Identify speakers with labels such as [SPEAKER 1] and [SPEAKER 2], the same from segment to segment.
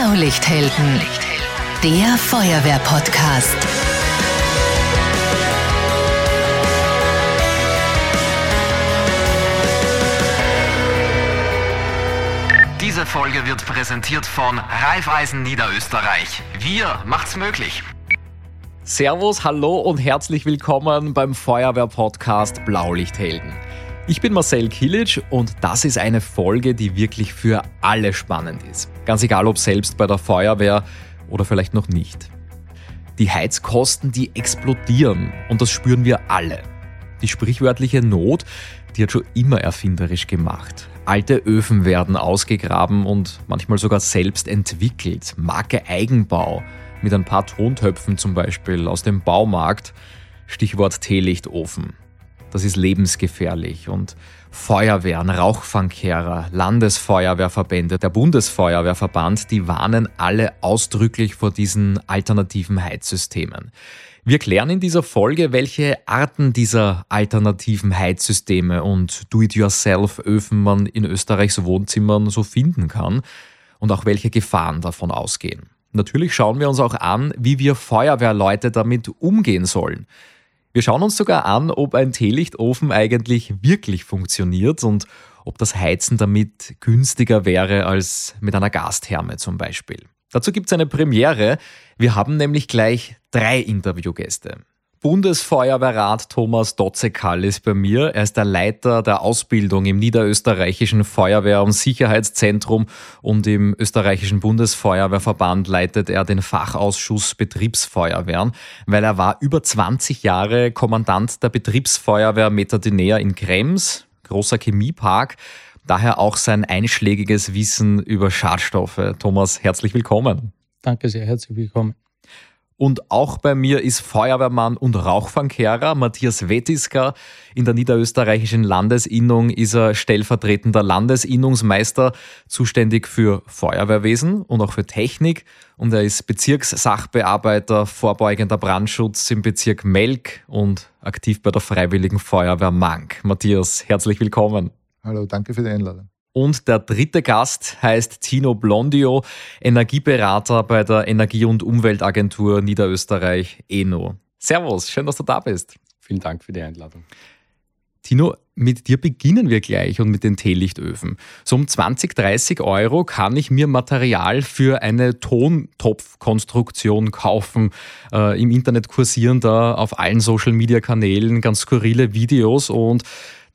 [SPEAKER 1] Blaulichthelden, der Feuerwehr-Podcast.
[SPEAKER 2] Diese Folge wird präsentiert von Raiffeisen Niederösterreich. Wir macht's möglich.
[SPEAKER 3] Servus, hallo und herzlich willkommen beim Feuerwehr-Podcast Blaulichthelden. Ich bin Marcel Kilic und das ist eine Folge, die wirklich für alle spannend ist. Ganz egal, ob selbst bei der Feuerwehr oder vielleicht noch nicht. Die Heizkosten, die explodieren und das spüren wir alle. Die sprichwörtliche Not, die hat schon immer erfinderisch gemacht. Alte Öfen werden ausgegraben und manchmal sogar selbst entwickelt. Marke Eigenbau mit ein paar Tontöpfen zum Beispiel aus dem Baumarkt. Stichwort Teelichtofen. Das ist lebensgefährlich und Feuerwehren, Rauchfangkehrer, Landesfeuerwehrverbände, der Bundesfeuerwehrverband, die warnen alle ausdrücklich vor diesen alternativen Heizsystemen. Wir klären in dieser Folge, welche Arten dieser alternativen Heizsysteme und Do-it-yourself-Öfen man in Österreichs Wohnzimmern so finden kann und auch welche Gefahren davon ausgehen. Natürlich schauen wir uns auch an, wie wir Feuerwehrleute damit umgehen sollen. Wir schauen uns sogar an, ob ein Teelichtofen eigentlich wirklich funktioniert und ob das Heizen damit günstiger wäre als mit einer Gastherme zum Beispiel. Dazu gibt es eine Premiere. Wir haben nämlich gleich drei Interviewgäste. Bundesfeuerwehrrat Thomas Dotzekall ist bei mir. Er ist der Leiter der Ausbildung im Niederösterreichischen Feuerwehr- und Sicherheitszentrum und im österreichischen Bundesfeuerwehrverband leitet er den Fachausschuss Betriebsfeuerwehren, weil er war über 20 Jahre Kommandant der Betriebsfeuerwehr Metadinea in Krems, großer Chemiepark. Daher auch sein einschlägiges Wissen über Schadstoffe. Thomas, herzlich willkommen.
[SPEAKER 4] Danke sehr, herzlich willkommen.
[SPEAKER 3] Und auch bei mir ist Feuerwehrmann und Rauchfangkehrer Matthias Wettisker. In der niederösterreichischen Landesinnung ist er stellvertretender Landesinnungsmeister, zuständig für Feuerwehrwesen und auch für Technik. Und er ist Bezirkssachbearbeiter vorbeugender Brandschutz im Bezirk Melk und aktiv bei der Freiwilligen Feuerwehr Mank. Matthias, herzlich willkommen.
[SPEAKER 5] Hallo, danke für die Einladung.
[SPEAKER 3] Und der dritte Gast heißt Tino Blondio, Energieberater bei der Energie- und Umweltagentur Niederösterreich ENO. Servus, schön, dass du da bist.
[SPEAKER 4] Vielen Dank für die Einladung.
[SPEAKER 3] Tino, mit dir beginnen wir gleich und mit den Teelichtöfen. So um 20, 30 Euro kann ich mir Material für eine Tontopfkonstruktion kaufen. Äh, Im Internet kursieren da auf allen Social-Media-Kanälen ganz skurrile Videos und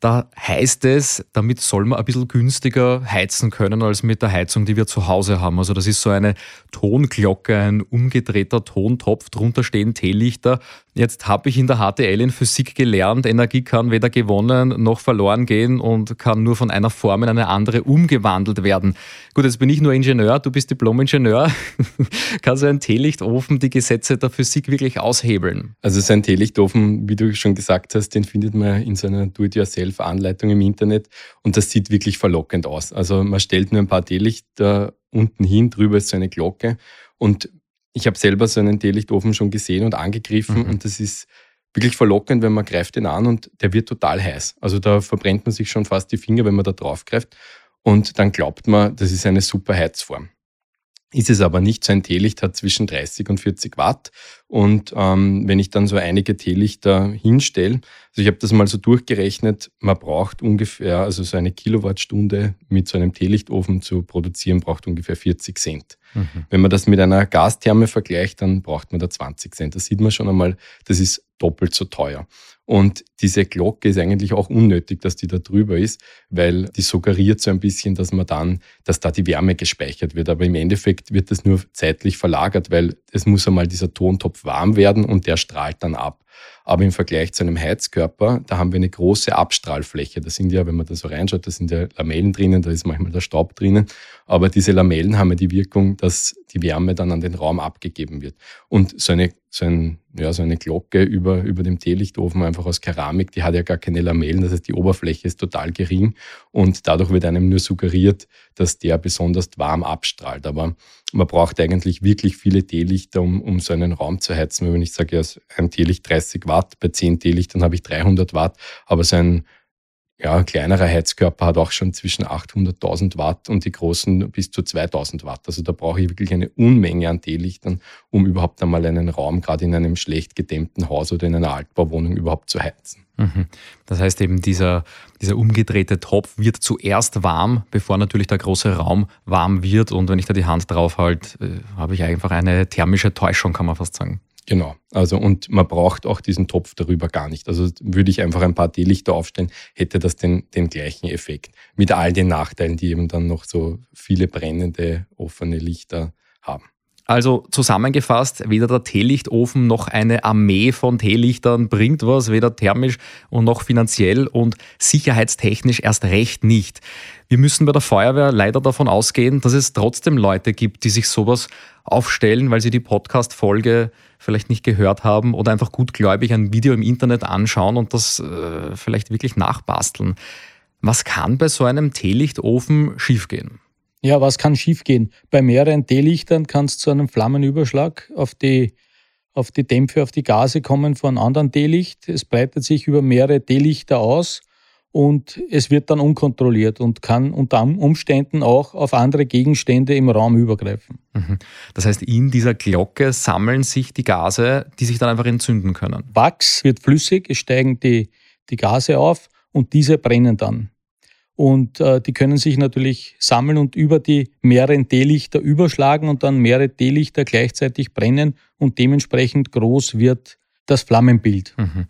[SPEAKER 3] da heißt es, damit soll man ein bisschen günstiger heizen können als mit der Heizung, die wir zu Hause haben. Also das ist so eine Tonglocke, ein umgedrehter Tontopf, drunter stehen Teelichter. Jetzt habe ich in der HTL in Physik gelernt, Energie kann weder gewonnen noch verloren gehen und kann nur von einer Form in eine andere umgewandelt werden. Gut, jetzt bin ich nur Ingenieur, du bist Diplom-Ingenieur. kann so ein Teelichtofen die Gesetze der Physik wirklich aushebeln?
[SPEAKER 4] Also so ein Teelichtofen, wie du schon gesagt hast, den findet man in so einer Do-it-yourself-Anleitung im Internet und das sieht wirklich verlockend aus. Also man stellt nur ein paar Teelichter unten hin, drüber ist so eine Glocke und ich habe selber so einen Teelichtofen schon gesehen und angegriffen mhm. und das ist wirklich verlockend, wenn man greift ihn an und der wird total heiß. Also da verbrennt man sich schon fast die Finger, wenn man da drauf greift. Und dann glaubt man, das ist eine super Heizform. Ist es aber nicht. So ein Teelicht hat zwischen 30 und 40 Watt. Und ähm, wenn ich dann so einige Teelichter hinstelle, also ich habe das mal so durchgerechnet, man braucht ungefähr, also so eine Kilowattstunde mit so einem Teelichtofen zu produzieren, braucht ungefähr 40 Cent. Mhm. Wenn man das mit einer Gastherme vergleicht, dann braucht man da 20 Cent. Da sieht man schon einmal, das ist doppelt so teuer. Und diese Glocke ist eigentlich auch unnötig, dass die da drüber ist, weil die suggeriert so ein bisschen, dass man dann, dass da die Wärme gespeichert wird. Aber im Endeffekt wird das nur zeitlich verlagert, weil es muss einmal dieser Tontopf warm werden und der strahlt dann ab. Aber im Vergleich zu einem Heizkörper, da haben wir eine große Abstrahlfläche. Da sind ja, wenn man da so reinschaut, da sind ja Lamellen drinnen, da ist manchmal der Staub drinnen. Aber diese Lamellen haben ja die Wirkung, dass die Wärme dann an den Raum abgegeben wird. Und so eine, so ein, ja, so eine Glocke über, über dem Teelichtofen einfach aus Keramik, die hat ja gar keine Lamellen. Das heißt, die Oberfläche ist total gering und dadurch wird einem nur suggeriert, dass der besonders warm abstrahlt. Aber man braucht eigentlich wirklich viele Teelichter, um, um so einen Raum zu heizen. Wenn ich sage, ja, ein Teelicht 30 Watt, bei 10 Teelichtern habe ich 300 Watt, aber so ein ja, ein kleinerer Heizkörper hat auch schon zwischen 800.000 Watt und die großen bis zu 2000 Watt. Also da brauche ich wirklich eine Unmenge an Teelichtern, um überhaupt einmal einen Raum, gerade in einem schlecht gedämmten Haus oder in einer Altbauwohnung, überhaupt zu heizen.
[SPEAKER 3] Mhm. Das heißt eben, dieser, dieser umgedrehte Topf wird zuerst warm, bevor natürlich der große Raum warm wird. Und wenn ich da die Hand drauf halte, äh, habe ich einfach eine thermische Täuschung, kann man fast sagen.
[SPEAKER 4] Genau. Also, und man braucht auch diesen Topf darüber gar nicht. Also, würde ich einfach ein paar Teelichter aufstellen, hätte das den, den gleichen Effekt. Mit all den Nachteilen, die eben dann noch so viele brennende, offene Lichter haben.
[SPEAKER 3] Also zusammengefasst, weder der Teelichtofen noch eine Armee von Teelichtern bringt was, weder thermisch und noch finanziell und sicherheitstechnisch erst recht nicht. Wir müssen bei der Feuerwehr leider davon ausgehen, dass es trotzdem Leute gibt, die sich sowas aufstellen, weil sie die Podcast-Folge vielleicht nicht gehört haben oder einfach gutgläubig ein Video im Internet anschauen und das äh, vielleicht wirklich nachbasteln. Was kann bei so einem Teelichtofen schiefgehen?
[SPEAKER 5] Ja, was kann schiefgehen? Bei mehreren Teelichtern kann es zu einem Flammenüberschlag auf die, auf die Dämpfe, auf die Gase kommen von einem anderen Teelicht. Es breitet sich über mehrere Teelichter aus und es wird dann unkontrolliert und kann unter Umständen auch auf andere Gegenstände im Raum übergreifen.
[SPEAKER 3] Mhm. Das heißt, in dieser Glocke sammeln sich die Gase, die sich dann einfach entzünden können.
[SPEAKER 5] Wachs wird flüssig, es steigen die, die Gase auf und diese brennen dann. Und äh, die können sich natürlich sammeln und über die mehreren D-Lichter überschlagen und dann mehrere D-Lichter gleichzeitig brennen und dementsprechend groß wird das Flammenbild. Mhm.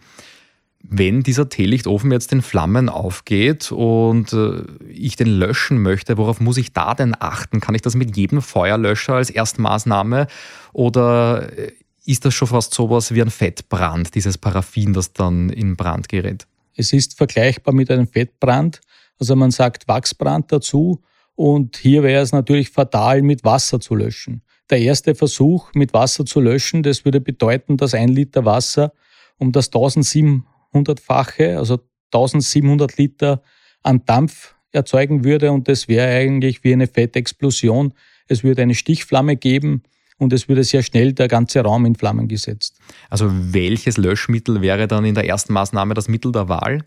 [SPEAKER 3] Wenn dieser Teelichtofen jetzt in Flammen aufgeht und äh, ich den löschen möchte, worauf muss ich da denn achten? Kann ich das mit jedem Feuerlöscher als Erstmaßnahme oder äh, ist das schon fast sowas wie ein Fettbrand, dieses Paraffin, das dann in Brand gerät?
[SPEAKER 5] Es ist vergleichbar mit einem Fettbrand. Also man sagt Wachsbrand dazu und hier wäre es natürlich fatal, mit Wasser zu löschen. Der erste Versuch, mit Wasser zu löschen, das würde bedeuten, dass ein Liter Wasser um das 1700-fache, also 1700 Liter an Dampf erzeugen würde und das wäre eigentlich wie eine Fettexplosion. Es würde eine Stichflamme geben und es würde sehr schnell der ganze Raum in Flammen gesetzt.
[SPEAKER 3] Also welches Löschmittel wäre dann in der ersten Maßnahme das Mittel der Wahl?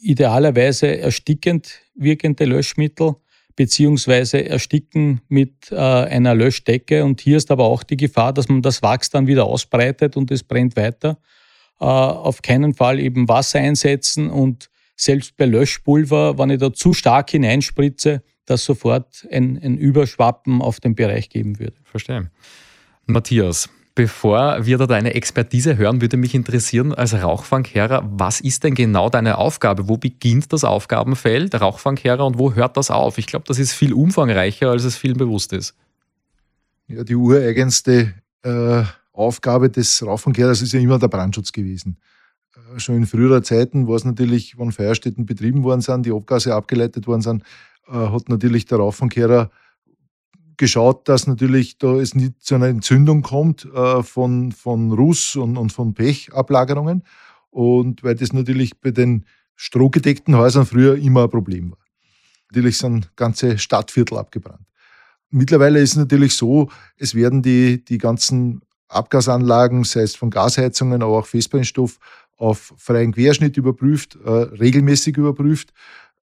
[SPEAKER 5] Idealerweise erstickend wirkende Löschmittel beziehungsweise ersticken mit äh, einer Löschdecke. Und hier ist aber auch die Gefahr, dass man das Wachs dann wieder ausbreitet und es brennt weiter. Äh, auf keinen Fall eben Wasser einsetzen und selbst bei Löschpulver, wenn ich da zu stark hineinspritze, dass sofort ein, ein Überschwappen auf den Bereich geben würde.
[SPEAKER 3] Verstehe. Matthias, Bevor wir da deine Expertise hören, würde mich interessieren, als Rauchfangkehrer, was ist denn genau deine Aufgabe? Wo beginnt das Aufgabenfeld Rauchfangkehrer und wo hört das auf? Ich glaube, das ist viel umfangreicher, als es vielen bewusst ist.
[SPEAKER 6] Ja, die ureigenste äh, Aufgabe des Rauchfangkehrers ist ja immer der Brandschutz gewesen. Äh, schon in früherer Zeiten war es natürlich, wenn Feuerstätten betrieben worden sind, die Abgase abgeleitet worden sind, äh, hat natürlich der Rauchfangkehrer geschaut, dass natürlich da es nicht zu einer Entzündung kommt äh, von, von Ruß und, und von Pechablagerungen. Und weil das natürlich bei den strohgedeckten Häusern früher immer ein Problem war. Natürlich sind ganze Stadtviertel abgebrannt. Mittlerweile ist es natürlich so, es werden die, die ganzen Abgasanlagen, sei es von Gasheizungen, aber auch Festbrennstoff, auf freien Querschnitt überprüft, äh, regelmäßig überprüft.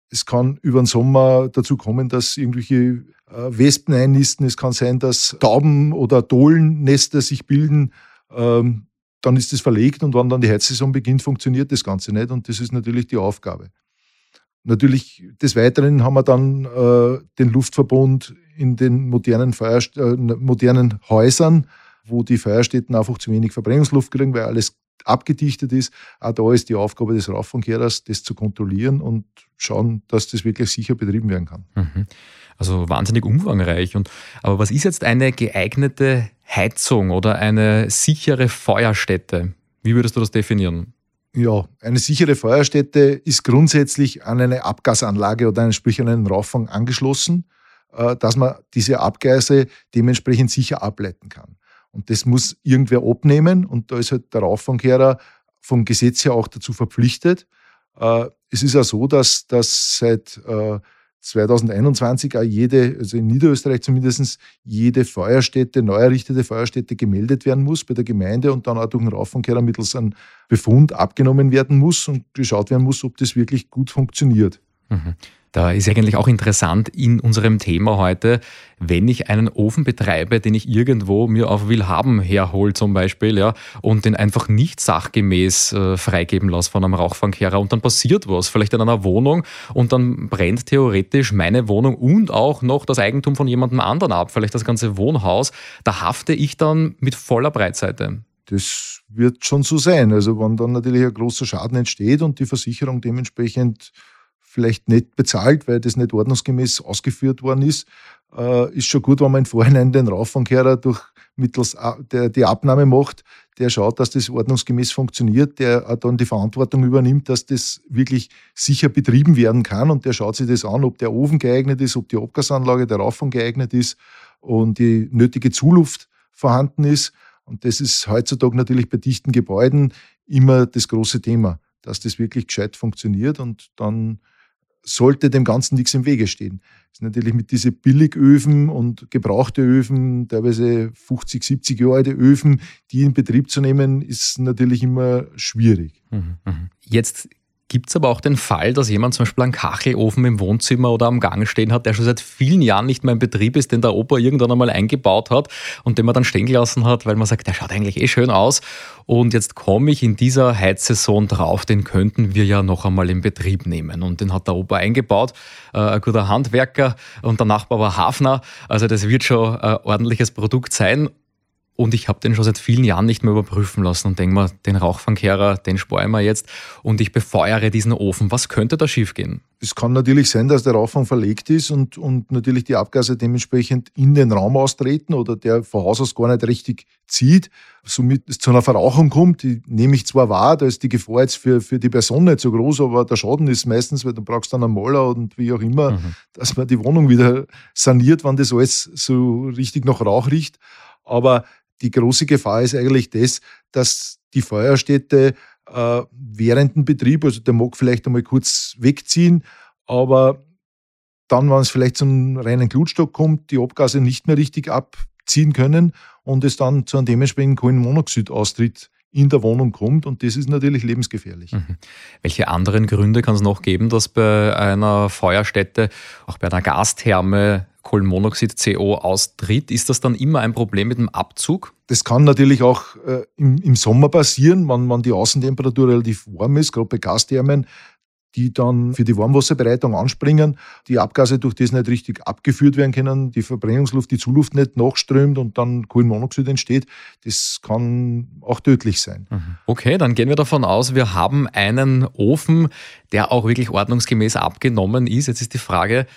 [SPEAKER 6] Es kann über den Sommer dazu kommen, dass irgendwelche äh, Wespen einnisten. Es kann sein, dass Tauben- oder Dohlennester sich bilden. Ähm, dann ist es verlegt und wann dann die Heizsaison beginnt, funktioniert das Ganze nicht. Und das ist natürlich die Aufgabe. Natürlich des Weiteren haben wir dann äh, den Luftverbund in den modernen, Feuerst äh, modernen Häusern, wo die Feuerstätten einfach zu wenig Verbrennungsluft kriegen, weil alles abgedichtet ist. Auch da ist die Aufgabe des Rauffangkehrers, das zu kontrollieren und schauen, dass das wirklich sicher betrieben werden kann.
[SPEAKER 3] Mhm. Also wahnsinnig umfangreich. Und, aber was ist jetzt eine geeignete Heizung oder eine sichere Feuerstätte? Wie würdest du das definieren?
[SPEAKER 6] Ja, eine sichere Feuerstätte ist grundsätzlich an eine Abgasanlage oder einen, sprich an einen Rauffang angeschlossen, äh, dass man diese Abgase dementsprechend sicher ableiten kann. Und das muss irgendwer abnehmen und da ist halt der Rauffangkehrer vom Gesetz her auch dazu verpflichtet. Äh, es ist ja so, dass, dass seit 2021 auch jede, also in Niederösterreich zumindest, jede Feuerstätte, neu errichtete Feuerstätte gemeldet werden muss bei der Gemeinde und dann auch durch den Raufkehrer mittels einem Befund abgenommen werden muss und geschaut werden muss, ob das wirklich gut funktioniert.
[SPEAKER 3] Mhm. Da ist eigentlich auch interessant in unserem Thema heute, wenn ich einen Ofen betreibe, den ich irgendwo mir auf Willhaben herhole zum Beispiel, ja, und den einfach nicht sachgemäß äh, freigeben lasse von einem Rauchfangkehrer und dann passiert was, vielleicht in einer Wohnung und dann brennt theoretisch meine Wohnung und auch noch das Eigentum von jemandem anderen ab, vielleicht das ganze Wohnhaus, da hafte ich dann mit voller Breitseite.
[SPEAKER 6] Das wird schon so sein. Also wenn dann natürlich ein großer Schaden entsteht und die Versicherung dementsprechend vielleicht nicht bezahlt, weil das nicht ordnungsgemäß ausgeführt worden ist, äh, ist schon gut, wenn man im Vorhinein den Rauffangkehrer durch mittels der die Abnahme macht, der schaut, dass das ordnungsgemäß funktioniert, der dann die Verantwortung übernimmt, dass das wirklich sicher betrieben werden kann und der schaut sich das an, ob der Ofen geeignet ist, ob die Abgasanlage der Rauffang geeignet ist und die nötige Zuluft vorhanden ist. Und das ist heutzutage natürlich bei dichten Gebäuden immer das große Thema, dass das wirklich gescheit funktioniert und dann sollte dem Ganzen nichts im Wege stehen. Das ist natürlich mit diesen Billigöfen und gebrauchte Öfen, teilweise 50, 70 Jahre alte Öfen, die in Betrieb zu nehmen, ist natürlich immer schwierig. Mhm,
[SPEAKER 3] mhm. Jetzt Gibt es aber auch den Fall, dass jemand zum Beispiel einen Kachelofen im Wohnzimmer oder am Gang stehen hat, der schon seit vielen Jahren nicht mehr in Betrieb ist, den der Opa irgendwann einmal eingebaut hat und den man dann stehen gelassen hat, weil man sagt, der schaut eigentlich eh schön aus. Und jetzt komme ich in dieser Heizsaison drauf, den könnten wir ja noch einmal in Betrieb nehmen. Und den hat der Opa eingebaut, äh, ein guter Handwerker und der Nachbar war Hafner. Also das wird schon ein ordentliches Produkt sein. Und ich habe den schon seit vielen Jahren nicht mehr überprüfen lassen und denke mir, den Rauchfangkehrer, den sparen wir jetzt und ich befeuere diesen Ofen. Was könnte da schiefgehen?
[SPEAKER 6] Es kann natürlich sein, dass der Rauchfang verlegt ist und, und natürlich die Abgase dementsprechend in den Raum austreten oder der von Haus aus gar nicht richtig zieht, somit es zu einer Verrauchung kommt. Die nehme ich zwar wahr, da ist die Gefahr jetzt für, für die Person nicht so groß, aber der Schaden ist meistens, weil du brauchst dann einen Maler und wie auch immer, mhm. dass man die Wohnung wieder saniert, wenn das alles so richtig nach Rauch riecht. Aber die große Gefahr ist eigentlich das, dass die Feuerstätte äh, während dem Betrieb, also der mag vielleicht einmal kurz wegziehen, aber dann, wenn es vielleicht zum reinen Glutstock kommt, die Abgase nicht mehr richtig abziehen können und es dann zu einem dementsprechenden Kohlenmonoxidaustritt in der Wohnung kommt und das ist natürlich lebensgefährlich. Mhm.
[SPEAKER 3] Welche anderen Gründe kann es noch geben, dass bei einer Feuerstätte, auch bei einer Gastherme Kohlenmonoxid CO austritt, ist das dann immer ein Problem mit dem Abzug?
[SPEAKER 6] Das kann natürlich auch äh, im, im, Sommer passieren, wenn, wenn die Außentemperatur relativ warm ist, gerade bei Gasthermen, die dann für die Warmwasserbereitung anspringen, die Abgase durch das nicht richtig abgeführt werden können, die Verbrennungsluft, die Zuluft nicht nachströmt und dann Kohlenmonoxid entsteht. Das kann auch tödlich sein. Mhm.
[SPEAKER 3] Okay, dann gehen wir davon aus, wir haben einen Ofen, der auch wirklich ordnungsgemäß abgenommen ist. Jetzt ist die Frage,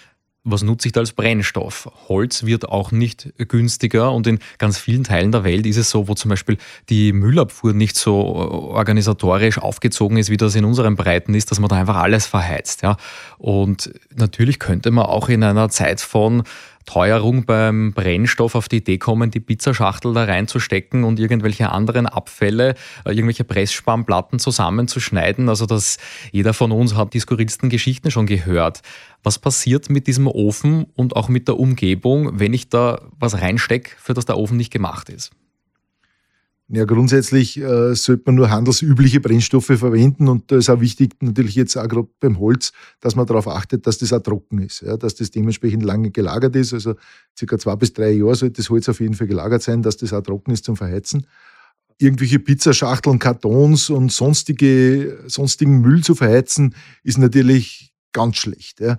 [SPEAKER 3] was nutze ich da als Brennstoff? Holz wird auch nicht günstiger und in ganz vielen Teilen der Welt ist es so, wo zum Beispiel die Müllabfuhr nicht so organisatorisch aufgezogen ist, wie das in unseren Breiten ist, dass man da einfach alles verheizt. Ja? Und natürlich könnte man auch in einer Zeit von Teuerung beim Brennstoff auf die Idee kommen, die Pizzaschachtel da reinzustecken und irgendwelche anderen Abfälle, äh, irgendwelche Pressspanplatten zusammenzuschneiden. Also dass jeder von uns hat die skurrilsten Geschichten schon gehört. Was passiert mit diesem Ofen und auch mit der Umgebung, wenn ich da was reinstecke, für das der Ofen nicht gemacht ist?
[SPEAKER 6] Ja, grundsätzlich äh, sollte man nur handelsübliche Brennstoffe verwenden und da ist auch wichtig, natürlich jetzt auch gerade beim Holz, dass man darauf achtet, dass das auch trocken ist, ja, dass das dementsprechend lange gelagert ist. Also circa zwei bis drei Jahre sollte das Holz auf jeden Fall gelagert sein, dass das auch trocken ist zum Verheizen. Irgendwelche Pizzaschachteln, Kartons und sonstige, sonstigen Müll zu verheizen, ist natürlich ganz schlecht. Ja.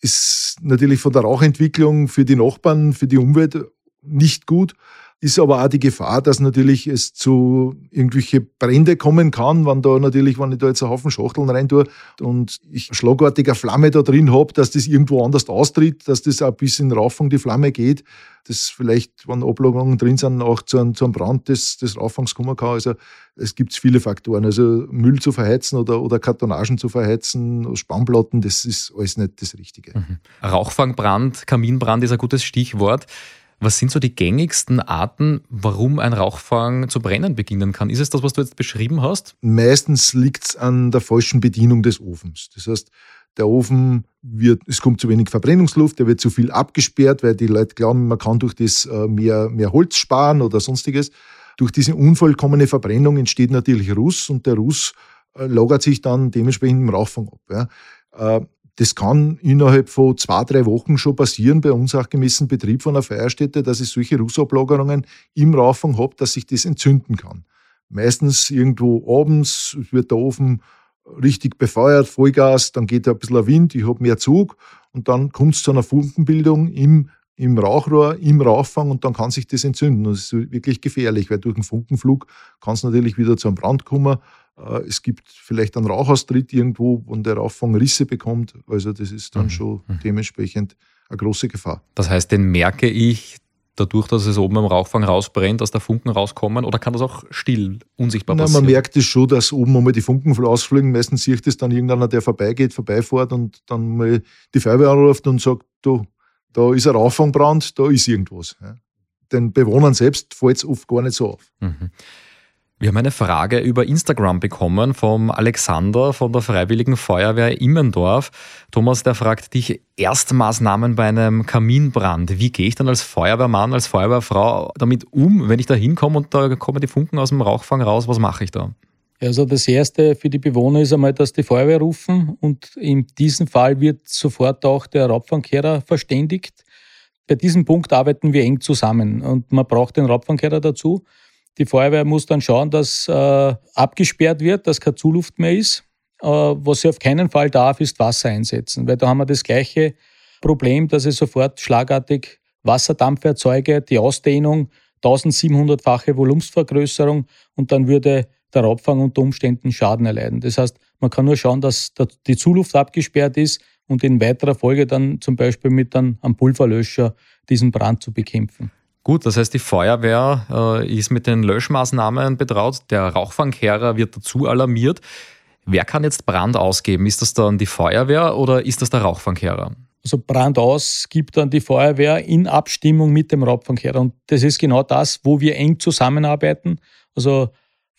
[SPEAKER 6] Ist natürlich von der Rauchentwicklung für die Nachbarn, für die Umwelt nicht gut ist aber auch die Gefahr, dass natürlich es zu irgendwelche Brände kommen kann, wenn da natürlich, wenn ich da jetzt einen Haufen Schachteln rein tue und ich schlagartiger Flamme da drin habe, dass das irgendwo anders austritt, dass das auch bis in Rauffang die Flamme geht, dass vielleicht, wenn Ablagerungen drin sind, auch zu einem, zu einem Brand des, des Rauffangs kommen kann. Also es gibt viele Faktoren. Also Müll zu verheizen oder, oder Kartonagen zu verheizen, Spannplatten, das ist alles nicht das Richtige. Mhm.
[SPEAKER 3] Rauchfangbrand, Kaminbrand ist ein gutes Stichwort. Was sind so die gängigsten Arten, warum ein Rauchfang zu brennen beginnen kann? Ist es das, was du jetzt beschrieben hast?
[SPEAKER 6] Meistens liegt es an der falschen Bedienung des Ofens. Das heißt, der Ofen wird, es kommt zu wenig Verbrennungsluft, der wird zu viel abgesperrt, weil die Leute glauben, man kann durch das äh, mehr, mehr Holz sparen oder sonstiges. Durch diese unvollkommene Verbrennung entsteht natürlich Ruß und der Ruß äh, lagert sich dann dementsprechend im Rauchfang ab. Ja. Das kann innerhalb von zwei, drei Wochen schon passieren bei unsachgemäßen Betrieb von einer Feierstätte, dass ich solche Rußablagerungen im Rauchfang habe, dass sich das entzünden kann. Meistens irgendwo abends wird der Ofen richtig befeuert, Vollgas, dann geht ein bisschen Wind, ich habe mehr Zug und dann kommt es zu einer Funkenbildung im, im Rauchrohr, im Rauchfang und dann kann sich das entzünden. Das ist wirklich gefährlich, weil durch den Funkenflug kann es natürlich wieder zu einem Brand kommen. Äh, es gibt vielleicht einen Rauchaustritt irgendwo, wo der Rauchfang Risse bekommt. Also das ist dann mhm. schon mhm. dementsprechend eine große Gefahr.
[SPEAKER 3] Das heißt, den merke ich dadurch, dass es oben im Rauchfang rausbrennt, dass da Funken rauskommen? Oder kann das auch still, unsichtbar
[SPEAKER 6] Na,
[SPEAKER 3] passieren?
[SPEAKER 6] Man merkt es schon, dass oben einmal die Funken rausfliegen. Meistens sieht es dann irgendeiner, der vorbeigeht, vorbeifährt und dann mal die Feuerwehr anruft und sagt, du, da ist ein Rauchfangbrand, da ist irgendwas. Ja. Den Bewohnern selbst fällt es oft gar nicht so auf. Mhm.
[SPEAKER 3] Wir haben eine Frage über Instagram bekommen vom Alexander von der Freiwilligen Feuerwehr Immendorf. Thomas, der fragt dich Erstmaßnahmen bei einem Kaminbrand. Wie gehe ich dann als Feuerwehrmann, als Feuerwehrfrau damit um, wenn ich da hinkomme und da kommen die Funken aus dem Rauchfang raus? Was mache ich da?
[SPEAKER 5] Also das Erste für die Bewohner ist einmal, dass die Feuerwehr rufen und in diesem Fall wird sofort auch der Raubfangkehrer verständigt. Bei diesem Punkt arbeiten wir eng zusammen und man braucht den Raubfangkehrer dazu. Die Feuerwehr muss dann schauen, dass äh, abgesperrt wird, dass keine Zuluft mehr ist. Äh, was sie auf keinen Fall darf, ist Wasser einsetzen, weil da haben wir das gleiche Problem, dass ich sofort schlagartig Wasserdampf erzeuge, die Ausdehnung, 1700-fache Volumensvergrößerung und dann würde der Raubfang unter Umständen Schaden erleiden. Das heißt, man kann nur schauen, dass die Zuluft abgesperrt ist und in weiterer Folge dann zum Beispiel mit einem Pulverlöscher diesen Brand zu bekämpfen.
[SPEAKER 3] Gut, das heißt, die Feuerwehr äh, ist mit den Löschmaßnahmen betraut, der Rauchfangkehrer wird dazu alarmiert. Wer kann jetzt Brand ausgeben? Ist das dann die Feuerwehr oder ist das der Rauchfangkehrer?
[SPEAKER 5] Also Brand aus gibt dann die Feuerwehr in Abstimmung mit dem Raubfangkehrer. Und das ist genau das, wo wir eng zusammenarbeiten. Also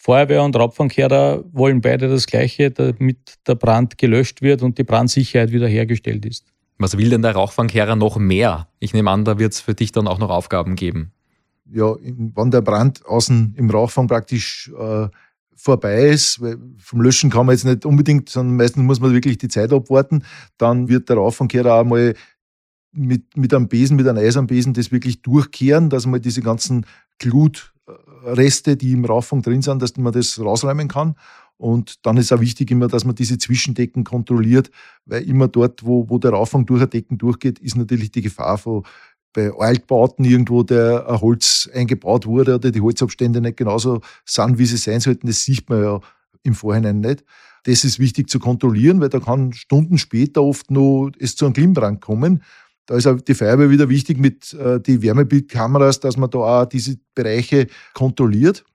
[SPEAKER 5] Feuerwehr und Raubfangkehrer wollen beide das Gleiche, damit der Brand gelöscht wird und die Brandsicherheit wiederhergestellt ist.
[SPEAKER 3] Was will denn der Rauchfangkehrer noch mehr? Ich nehme an, da wird es für dich dann auch noch Aufgaben geben.
[SPEAKER 6] Ja, wenn der Brand außen im Rauchfang praktisch äh, vorbei ist, weil vom Löschen kann man jetzt nicht unbedingt, sondern meistens muss man wirklich die Zeit abwarten, dann wird der Rauchfangkehrer auch mal mit, mit einem Besen, mit einem Eisernbesen das wirklich durchkehren, dass man diese ganzen Glutreste, die im Rauchfang drin sind, dass man das rausräumen kann. Und dann ist auch wichtig immer, dass man diese Zwischendecken kontrolliert, weil immer dort, wo, wo der Rauffang durch ein Decken durchgeht, ist natürlich die Gefahr von bei Altbauten irgendwo, der ein Holz eingebaut wurde oder die Holzabstände nicht genauso sind, wie sie sein sollten. Das sieht man ja im Vorhinein nicht. Das ist wichtig zu kontrollieren, weil da kann Stunden später oft noch es zu einem Klimmbrand kommen. Da ist auch die Feuerwehr wieder wichtig mit äh, die Wärmebildkameras, dass man da auch diese Bereiche kontrolliert.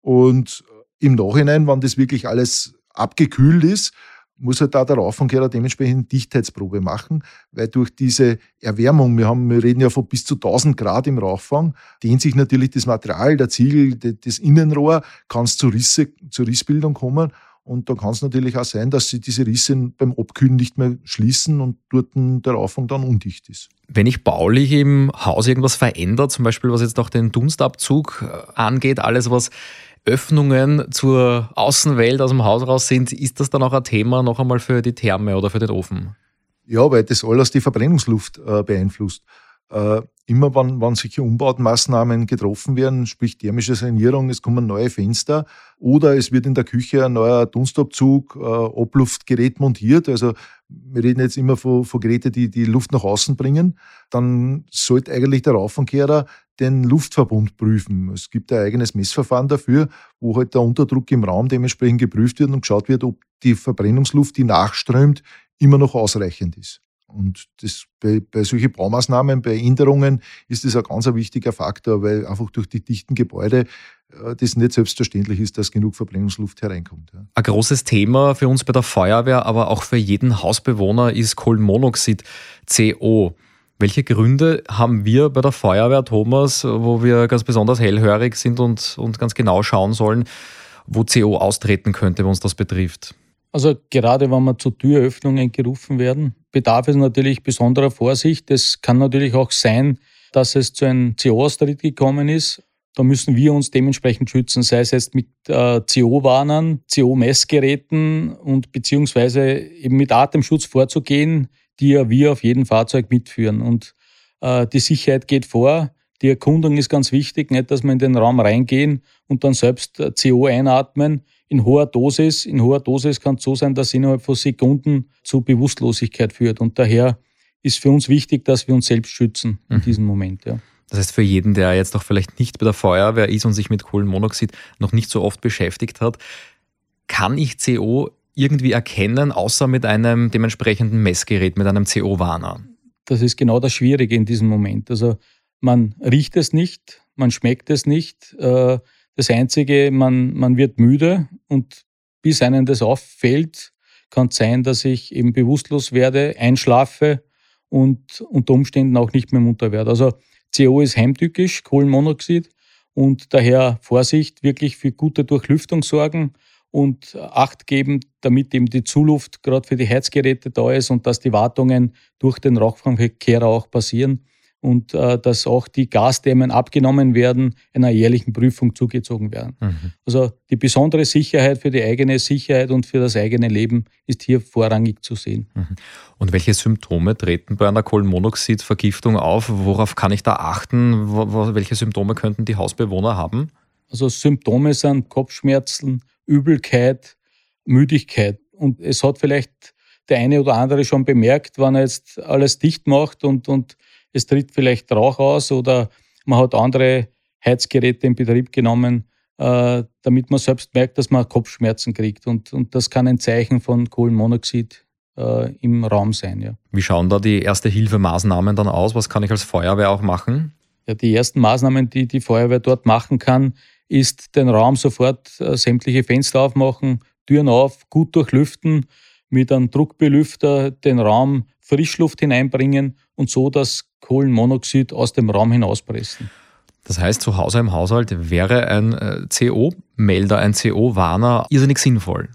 [SPEAKER 6] Und im Nachhinein, wenn das wirklich alles abgekühlt ist, muss halt da der Raufangkehrer dementsprechend Dichtheitsprobe machen, weil durch diese Erwärmung, wir, haben, wir reden ja von bis zu 1000 Grad im Rauchfang, dehnt sich natürlich das Material, der Ziegel, das Innenrohr, kann es zu Risse, zur Rissbildung kommen. Und da kann es natürlich auch sein, dass sie diese Risse beim Abkühlen nicht mehr schließen und dort der Rauchfang dann undicht ist.
[SPEAKER 3] Wenn ich baulich im Haus irgendwas verändert, zum Beispiel was jetzt auch den Dunstabzug äh, angeht, alles was Öffnungen zur Außenwelt aus dem Haus raus sind, ist das dann auch ein Thema noch einmal für die Therme oder für den Ofen?
[SPEAKER 6] Ja, weil das alles die Verbrennungsluft äh, beeinflusst. Äh, immer wenn, wenn solche Umbaumaßnahmen getroffen werden, sprich thermische Sanierung, es kommen neue Fenster oder es wird in der Küche ein neuer Dunstabzug, äh, Abluftgerät montiert, also wir reden jetzt immer von, von Geräten, die die Luft nach außen bringen, dann sollte eigentlich der Raufenkehrer den Luftverbund prüfen. Es gibt ein eigenes Messverfahren dafür, wo halt der Unterdruck im Raum dementsprechend geprüft wird und geschaut wird, ob die Verbrennungsluft, die nachströmt, immer noch ausreichend ist. Und das, bei, bei solchen Baumaßnahmen, bei Änderungen ist das ein ganz wichtiger Faktor, weil einfach durch die dichten Gebäude äh, das nicht selbstverständlich ist, dass genug Verbrennungsluft hereinkommt. Ja.
[SPEAKER 3] Ein großes Thema für uns bei der Feuerwehr, aber auch für jeden Hausbewohner ist Kohlenmonoxid, CO. Welche Gründe haben wir bei der Feuerwehr, Thomas, wo wir ganz besonders hellhörig sind und, und ganz genau schauen sollen, wo CO austreten könnte, wenn uns das betrifft?
[SPEAKER 5] Also gerade wenn wir zu Türöffnungen gerufen werden, bedarf es natürlich besonderer Vorsicht. Es kann natürlich auch sein, dass es zu einem CO-Austritt gekommen ist. Da müssen wir uns dementsprechend schützen, sei es jetzt mit äh, CO-Warnern, CO-Messgeräten und beziehungsweise eben mit Atemschutz vorzugehen, die ja wir auf jedem Fahrzeug mitführen. Und äh, die Sicherheit geht vor. Die Erkundung ist ganz wichtig, nicht, dass wir in den Raum reingehen und dann selbst äh, CO einatmen in hoher Dosis. In hoher Dosis kann es so sein, dass es innerhalb von Sekunden zu Bewusstlosigkeit führt. Und daher ist für uns wichtig, dass wir uns selbst schützen in mhm. diesem Moment. Ja.
[SPEAKER 3] Das heißt, für jeden, der jetzt auch vielleicht nicht bei der Feuerwehr ist und sich mit Kohlenmonoxid noch nicht so oft beschäftigt hat, kann ich CO irgendwie erkennen, außer mit einem dementsprechenden Messgerät, mit einem CO-Warner?
[SPEAKER 5] Das ist genau das Schwierige in diesem Moment. Also man riecht es nicht, man schmeckt es nicht. Äh, das Einzige, man, man wird müde und bis einem das auffällt, kann es sein, dass ich eben bewusstlos werde, einschlafe und unter Umständen auch nicht mehr munter werde. Also CO ist heimtückisch, Kohlenmonoxid und daher Vorsicht, wirklich für gute Durchlüftung sorgen und Acht geben, damit eben die Zuluft gerade für die Heizgeräte da ist und dass die Wartungen durch den Rauchfangverkehr auch passieren und äh, dass auch die Gasdämmen abgenommen werden, einer jährlichen Prüfung zugezogen werden. Mhm. Also die besondere Sicherheit für die eigene Sicherheit und für das eigene Leben ist hier vorrangig zu sehen. Mhm.
[SPEAKER 3] Und welche Symptome treten bei einer Kohlenmonoxidvergiftung auf? Worauf kann ich da achten? Welche Symptome könnten die Hausbewohner haben?
[SPEAKER 5] Also Symptome sind Kopfschmerzen, Übelkeit, Müdigkeit. Und es hat vielleicht der eine oder andere schon bemerkt, wenn er jetzt alles dicht macht und, und es tritt vielleicht Rauch aus oder man hat andere Heizgeräte in Betrieb genommen, äh, damit man selbst merkt, dass man Kopfschmerzen kriegt. Und, und das kann ein Zeichen von Kohlenmonoxid äh, im Raum sein. Ja.
[SPEAKER 3] Wie schauen da die Erste-Hilfe-Maßnahmen dann aus? Was kann ich als Feuerwehr auch machen?
[SPEAKER 5] Ja, die ersten Maßnahmen, die die Feuerwehr dort machen kann, ist den Raum sofort äh, sämtliche Fenster aufmachen, Türen auf, gut durchlüften, mit einem Druckbelüfter den Raum Frischluft hineinbringen und so das Kohlenmonoxid aus dem Raum hinauspressen.
[SPEAKER 3] Das heißt, zu Hause im Haushalt wäre ein äh, CO-Melder, ein CO-Warner irrsinnig sinnvoll.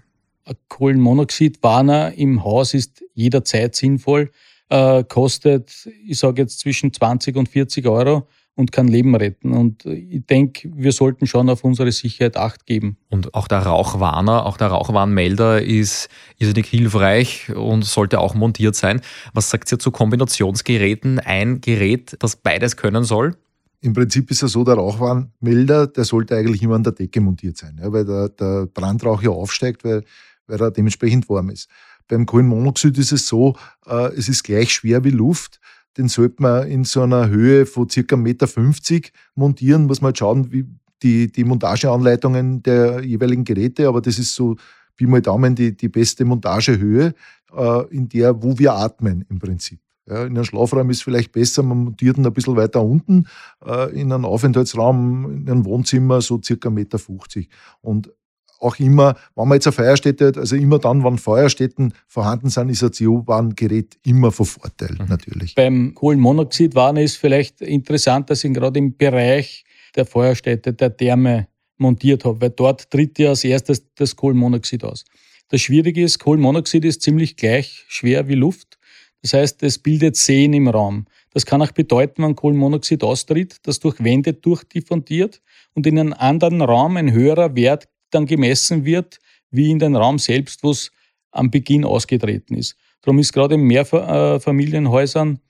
[SPEAKER 5] Ein Kohlenmonoxid-Warner im Haus ist jederzeit sinnvoll, äh, kostet, ich sage jetzt zwischen 20 und 40 Euro und kann Leben retten. Und ich denke, wir sollten schon auf unsere Sicherheit Acht geben.
[SPEAKER 3] Und auch der Rauchwarner, auch der Rauchwarnmelder ist irrsinnig hilfreich und sollte auch montiert sein. Was sagt ihr zu Kombinationsgeräten? Ein Gerät, das beides können soll?
[SPEAKER 6] Im Prinzip ist es so, der Rauchwarnmelder, der sollte eigentlich immer an der Decke montiert sein, ja, weil der, der Brandrauch ja aufsteigt, weil, weil er dementsprechend warm ist. Beim Kohlenmonoxid ist es so, äh, es ist gleich schwer wie Luft den sollte man in so einer Höhe von circa 1,50 Meter montieren. Muss man halt schauen, wie die, die Montageanleitungen der jeweiligen Geräte, aber das ist so wie mal Daumen die, die beste Montagehöhe, äh, in der, wo wir atmen im Prinzip. Ja, in einem Schlafraum ist vielleicht besser, man montiert ihn ein bisschen weiter unten, äh, in einem Aufenthaltsraum, in einem Wohnzimmer so circa 1,50 Meter. Und auch immer, wenn man jetzt eine Feuerstätte hat, also immer dann, wenn Feuerstätten vorhanden sind, ist ein CO-Warngerät immer von Vorteil, mhm. natürlich.
[SPEAKER 5] Beim Kohlenmonoxidwarner ist vielleicht interessant, dass ich gerade im Bereich der Feuerstätte, der Therme montiert habe, weil dort tritt ja als erstes das Kohlenmonoxid aus. Das Schwierige ist, Kohlenmonoxid ist ziemlich gleich schwer wie Luft. Das heißt, es bildet Seen im Raum. Das kann auch bedeuten, wenn Kohlenmonoxid austritt, das durch Wände durchdiffundiert und in einem anderen Raum ein höherer Wert dann gemessen wird, wie in den Raum selbst, wo es am Beginn ausgetreten ist. Darum ist gerade in Mehrfamilienhäusern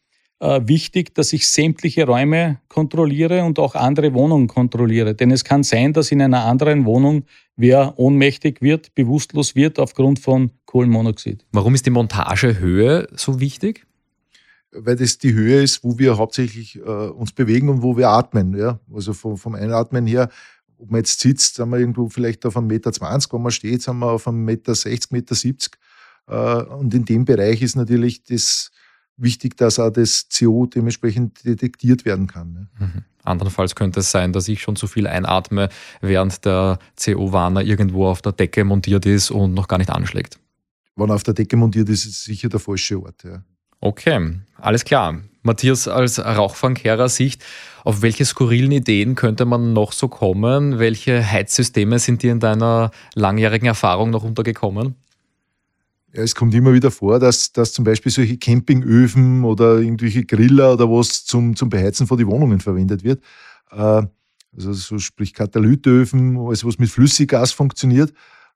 [SPEAKER 5] äh, wichtig, dass ich sämtliche Räume kontrolliere und auch andere Wohnungen kontrolliere. Denn es kann sein, dass in einer anderen Wohnung wer ohnmächtig wird, bewusstlos wird aufgrund von Kohlenmonoxid.
[SPEAKER 3] Warum ist die Montagehöhe so wichtig?
[SPEAKER 6] Weil das die Höhe ist, wo wir hauptsächlich äh, uns bewegen und wo wir atmen. Ja? Also vom, vom Einatmen her ob man jetzt sitzt, sind wir irgendwo vielleicht auf 1,20 Meter, wenn man steht, sind wir auf 1,60 Meter, 1,70 Meter. Äh, und in dem Bereich ist natürlich das wichtig, dass auch das CO dementsprechend detektiert werden kann. Ne?
[SPEAKER 3] Mhm. Andernfalls könnte es sein, dass ich schon zu viel einatme, während der CO-Warner irgendwo auf der Decke montiert ist und noch gar nicht anschlägt.
[SPEAKER 6] Wenn er auf der Decke montiert ist, ist es sicher der falsche Ort. Ja.
[SPEAKER 3] Okay, alles klar. Matthias, als Rauchfangkehrer Sicht, auf welche skurrilen Ideen könnte man noch so kommen? Welche Heizsysteme sind dir in deiner langjährigen Erfahrung noch untergekommen?
[SPEAKER 6] Ja, es kommt immer wieder vor, dass, dass zum Beispiel solche Campingöfen oder irgendwelche Griller oder was zum, zum Beheizen von die Wohnungen verwendet wird. Äh, also so sprich Katalytöfen, alles was mit Flüssiggas funktioniert.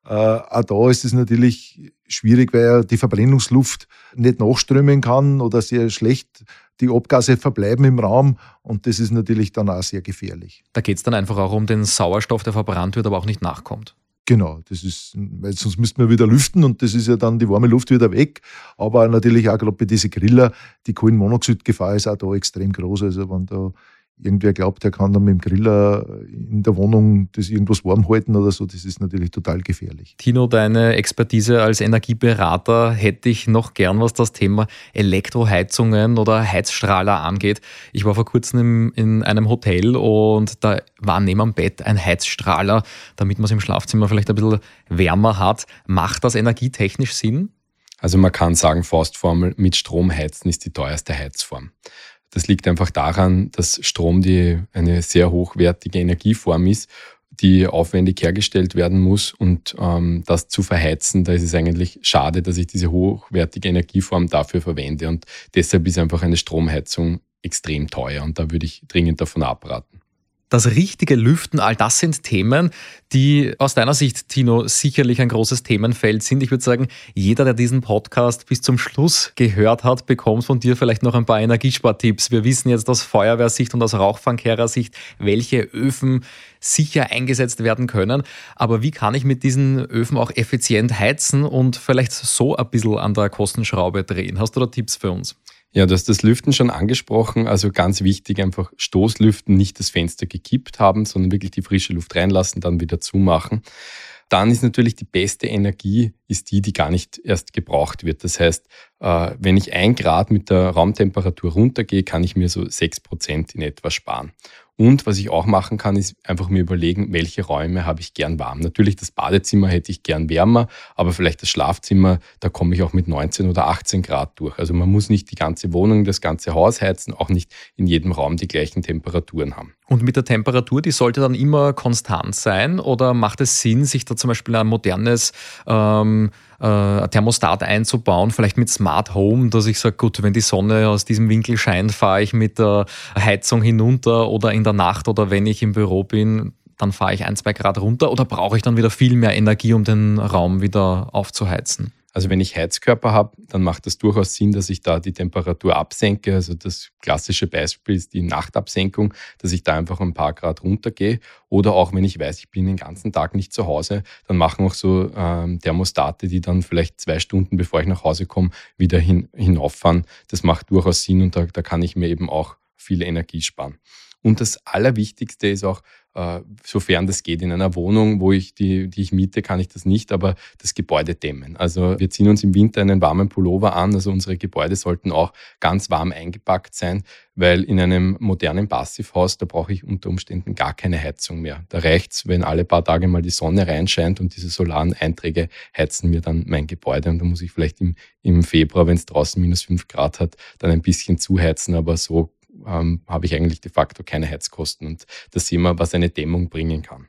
[SPEAKER 6] Äh, auch da ist es natürlich schwierig, weil die Verbrennungsluft nicht nachströmen kann oder sehr schlecht die Abgase verbleiben im Raum und das ist natürlich dann auch sehr gefährlich.
[SPEAKER 3] Da geht es dann einfach auch um den Sauerstoff, der verbrannt wird, aber auch nicht nachkommt.
[SPEAKER 6] Genau, das ist, weil sonst müssten wir wieder lüften und das ist ja dann die warme Luft wieder weg. Aber natürlich auch gerade bei diesen Griller, die Kohlenmonoxidgefahr ist auch da extrem groß. Also wenn da irgendwer glaubt, er kann dann mit dem Griller in der Wohnung das irgendwas warm halten oder so, das ist natürlich total gefährlich.
[SPEAKER 3] Tino, deine Expertise als Energieberater hätte ich noch gern, was das Thema Elektroheizungen oder Heizstrahler angeht. Ich war vor kurzem in einem Hotel und da war neben dem Bett ein Heizstrahler, damit man es im Schlafzimmer vielleicht ein bisschen wärmer hat. Macht das energietechnisch Sinn?
[SPEAKER 4] Also man kann sagen, Faustformel, mit Strom heizen ist die teuerste Heizform. Das liegt einfach daran, dass Strom die, eine sehr hochwertige Energieform ist, die aufwendig hergestellt werden muss. Und ähm, das zu verheizen, da ist es eigentlich schade, dass ich diese hochwertige Energieform dafür verwende. Und deshalb ist einfach eine Stromheizung extrem teuer. Und da würde ich dringend davon abraten
[SPEAKER 3] das richtige Lüften, all das sind Themen, die aus deiner Sicht, Tino, sicherlich ein großes Themenfeld sind. Ich würde sagen, jeder, der diesen Podcast bis zum Schluss gehört hat, bekommt von dir vielleicht noch ein paar Energiespartipps. Wir wissen jetzt aus Feuerwehrsicht und aus Rauchfangkehrersicht, welche Öfen sicher eingesetzt werden können. Aber wie kann ich mit diesen Öfen auch effizient heizen und vielleicht so ein bisschen an der Kostenschraube drehen? Hast du da Tipps für uns?
[SPEAKER 4] Ja, du hast das Lüften schon angesprochen. Also ganz wichtig, einfach Stoßlüften, nicht das Fenster gekippt haben, sondern wirklich die frische Luft reinlassen, dann wieder zumachen. Dann ist natürlich die beste Energie, ist die, die gar nicht erst gebraucht wird. Das heißt, äh, wenn ich ein Grad mit der Raumtemperatur runtergehe, kann ich mir so sechs Prozent in etwa sparen. Und was ich auch machen kann, ist einfach mir überlegen, welche Räume habe ich gern warm. Natürlich das Badezimmer hätte ich gern wärmer, aber vielleicht das Schlafzimmer, da komme ich auch mit 19 oder 18 Grad durch. Also man muss nicht die ganze Wohnung, das ganze Haus heizen, auch nicht in jedem Raum die gleichen Temperaturen haben.
[SPEAKER 3] Und mit der Temperatur, die sollte dann immer konstant sein oder macht es Sinn, sich da zum Beispiel ein modernes ähm, äh, Thermostat einzubauen, vielleicht mit Smart Home, dass ich sage, gut, wenn die Sonne aus diesem Winkel scheint, fahre ich mit der Heizung hinunter oder in der Nacht oder wenn ich im Büro bin, dann fahre ich ein, zwei Grad runter oder brauche ich dann wieder viel mehr Energie, um den Raum wieder aufzuheizen?
[SPEAKER 4] Also wenn ich Heizkörper habe, dann macht es durchaus Sinn, dass ich da die Temperatur absenke. Also das klassische Beispiel ist die Nachtabsenkung, dass ich da einfach ein paar Grad runtergehe. Oder auch wenn ich weiß, ich bin den ganzen Tag nicht zu Hause, dann machen auch so ähm, Thermostate, die dann vielleicht zwei Stunden bevor ich nach Hause komme, wieder hin, hinauffahren. Das macht durchaus Sinn und da, da kann ich mir eben auch viel Energie sparen. Und das Allerwichtigste ist auch, äh, sofern das geht. In einer Wohnung, wo ich die, die ich miete, kann ich das nicht, aber das Gebäude dämmen. Also wir ziehen uns im Winter einen warmen Pullover an. Also unsere Gebäude sollten auch ganz warm eingepackt sein, weil in einem modernen Passivhaus, da brauche ich unter Umständen gar keine Heizung mehr. Da reicht es, wenn alle paar Tage mal die Sonne reinscheint und diese solaren Einträge heizen mir dann mein Gebäude. Und da muss ich vielleicht im, im Februar, wenn es draußen minus fünf Grad hat, dann ein bisschen zuheizen, aber so ähm, habe ich eigentlich de facto keine Heizkosten. Und da sehen wir, was eine Dämmung bringen kann.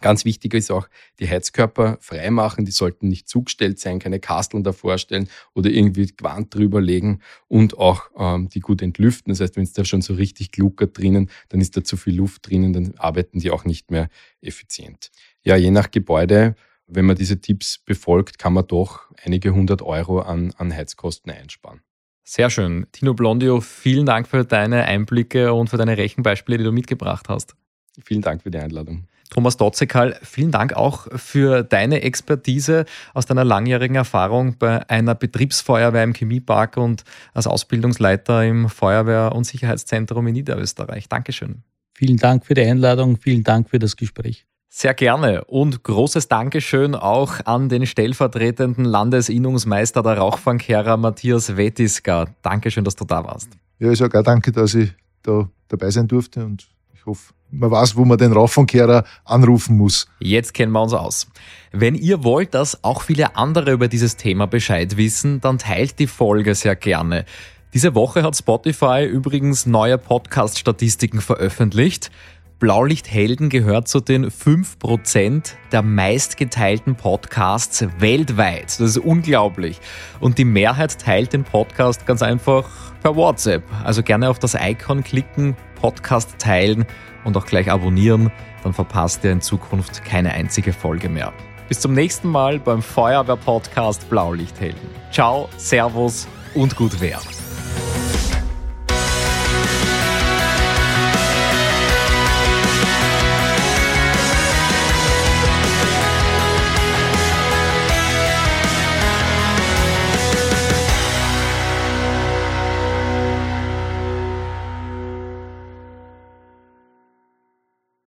[SPEAKER 4] Ganz wichtig ist auch, die Heizkörper freimachen. Die sollten nicht zugestellt sein, keine Kasteln davor stellen oder irgendwie Quant drüber legen und auch ähm, die gut entlüften. Das heißt, wenn es da schon so richtig gluckert drinnen, dann ist da zu viel Luft drinnen, dann arbeiten die auch nicht mehr effizient. Ja, je nach Gebäude, wenn man diese Tipps befolgt, kann man doch einige hundert Euro an, an Heizkosten einsparen.
[SPEAKER 3] Sehr schön. Tino Blondio, vielen Dank für deine Einblicke und für deine Rechenbeispiele, die du mitgebracht hast.
[SPEAKER 4] Vielen Dank für die Einladung.
[SPEAKER 3] Thomas Dotzekal, vielen Dank auch für deine Expertise aus deiner langjährigen Erfahrung bei einer Betriebsfeuerwehr im Chemiepark und als Ausbildungsleiter im Feuerwehr- und Sicherheitszentrum in Niederösterreich. Dankeschön.
[SPEAKER 5] Vielen Dank für die Einladung, vielen Dank für das Gespräch.
[SPEAKER 3] Sehr gerne und großes Dankeschön auch an den stellvertretenden Landesinnungsmeister der Rauchfangkehrer Matthias Wettiska. Dankeschön, dass du da warst.
[SPEAKER 6] Ja, ich sage auch danke, dass ich da dabei sein durfte und ich hoffe, man weiß, wo man den Rauchfangkehrer anrufen muss.
[SPEAKER 3] Jetzt kennen wir uns aus. Wenn ihr wollt, dass auch viele andere über dieses Thema Bescheid wissen, dann teilt die Folge sehr gerne. Diese Woche hat Spotify übrigens neue Podcast-Statistiken veröffentlicht. Blaulichthelden gehört zu den 5% der meistgeteilten Podcasts weltweit. Das ist unglaublich. Und die Mehrheit teilt den Podcast ganz einfach per WhatsApp. Also gerne auf das Icon klicken, Podcast teilen und auch gleich abonnieren. Dann verpasst ihr in Zukunft keine einzige Folge mehr. Bis zum nächsten Mal beim Feuerwehr-Podcast Blaulichthelden. Ciao, Servus und gut Wehr.